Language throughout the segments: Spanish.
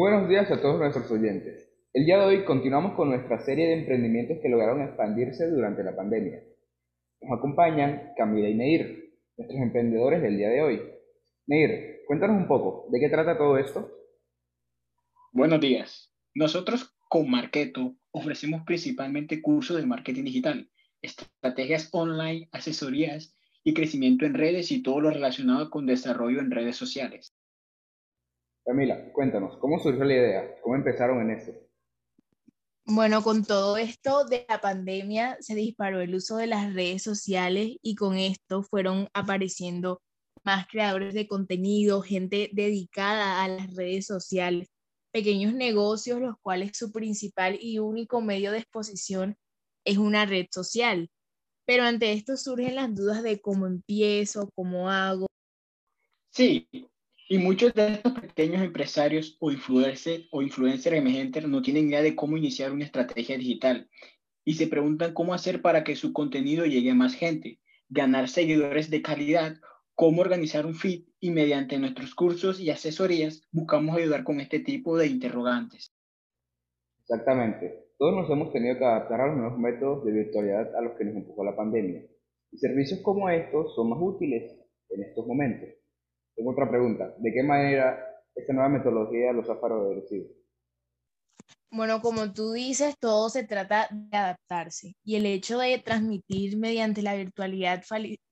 Buenos días a todos nuestros oyentes. El día de hoy continuamos con nuestra serie de emprendimientos que lograron expandirse durante la pandemia. Nos acompañan Camila y Neir, nuestros emprendedores del día de hoy. Neir, cuéntanos un poco, ¿de qué trata todo esto? Buenos días. Nosotros con Marketo ofrecemos principalmente cursos de marketing digital, estrategias online, asesorías y crecimiento en redes y todo lo relacionado con desarrollo en redes sociales. Camila, cuéntanos, ¿cómo surgió la idea? ¿Cómo empezaron en esto? Bueno, con todo esto de la pandemia se disparó el uso de las redes sociales y con esto fueron apareciendo más creadores de contenido, gente dedicada a las redes sociales, pequeños negocios, los cuales su principal y único medio de exposición es una red social. Pero ante esto surgen las dudas de cómo empiezo, cómo hago. Sí, y muchos de estos pequeños empresarios o influencers o emergentes no tienen idea de cómo iniciar una estrategia digital y se preguntan cómo hacer para que su contenido llegue a más gente, ganar seguidores de calidad, cómo organizar un feed y mediante nuestros cursos y asesorías buscamos ayudar con este tipo de interrogantes. Exactamente. Todos nos hemos tenido que adaptar a los nuevos métodos de virtualidad a los que nos empujó la pandemia. Y servicios como estos son más útiles en estos momentos. Otra pregunta. ¿De qué manera esta nueva metodología los ha favorecido? Bueno, como tú dices, todo se trata de adaptarse y el hecho de transmitir mediante la virtualidad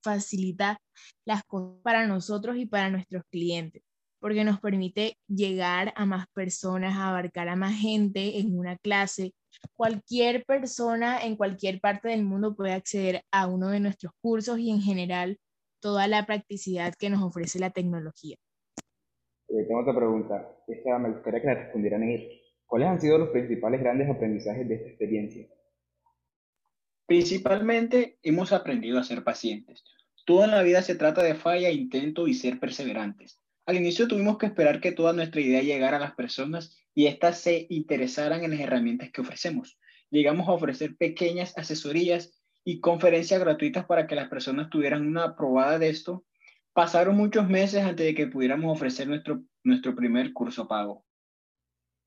facilita las cosas para nosotros y para nuestros clientes, porque nos permite llegar a más personas, abarcar a más gente en una clase. Cualquier persona en cualquier parte del mundo puede acceder a uno de nuestros cursos y en general toda la practicidad que nos ofrece la tecnología. Eh, tengo otra pregunta. Esta me gustaría que la respondieran ellos. ¿Cuáles han sido los principales grandes aprendizajes de esta experiencia? Principalmente hemos aprendido a ser pacientes. Toda la vida se trata de falla, intento y ser perseverantes. Al inicio tuvimos que esperar que toda nuestra idea llegara a las personas y éstas se interesaran en las herramientas que ofrecemos. Llegamos a ofrecer pequeñas asesorías y conferencias gratuitas para que las personas tuvieran una probada de esto. Pasaron muchos meses antes de que pudiéramos ofrecer nuestro, nuestro primer curso pago.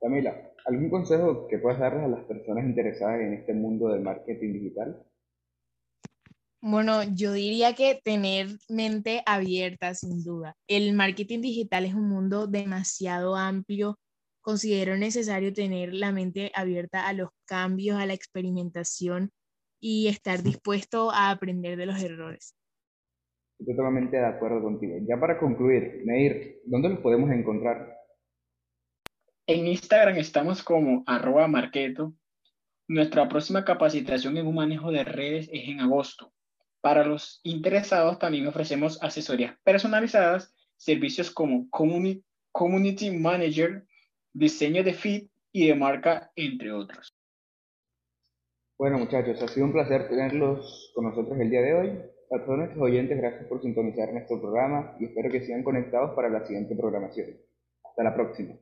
Camila, ¿algún consejo que puedas darles a las personas interesadas en este mundo del marketing digital? Bueno, yo diría que tener mente abierta, sin duda. El marketing digital es un mundo demasiado amplio. Considero necesario tener la mente abierta a los cambios, a la experimentación y estar dispuesto a aprender de los errores. Estoy totalmente de acuerdo contigo. Ya para concluir, Neir, ¿dónde los podemos encontrar? En Instagram estamos como arroba marketo. Nuestra próxima capacitación en un manejo de redes es en agosto. Para los interesados también ofrecemos asesorías personalizadas, servicios como Community Manager, diseño de feed y de marca, entre otros. Bueno, muchachos, ha sido un placer tenerlos con nosotros el día de hoy. A todos nuestros oyentes, gracias por sintonizar nuestro programa y espero que sigan conectados para la siguiente programación. Hasta la próxima.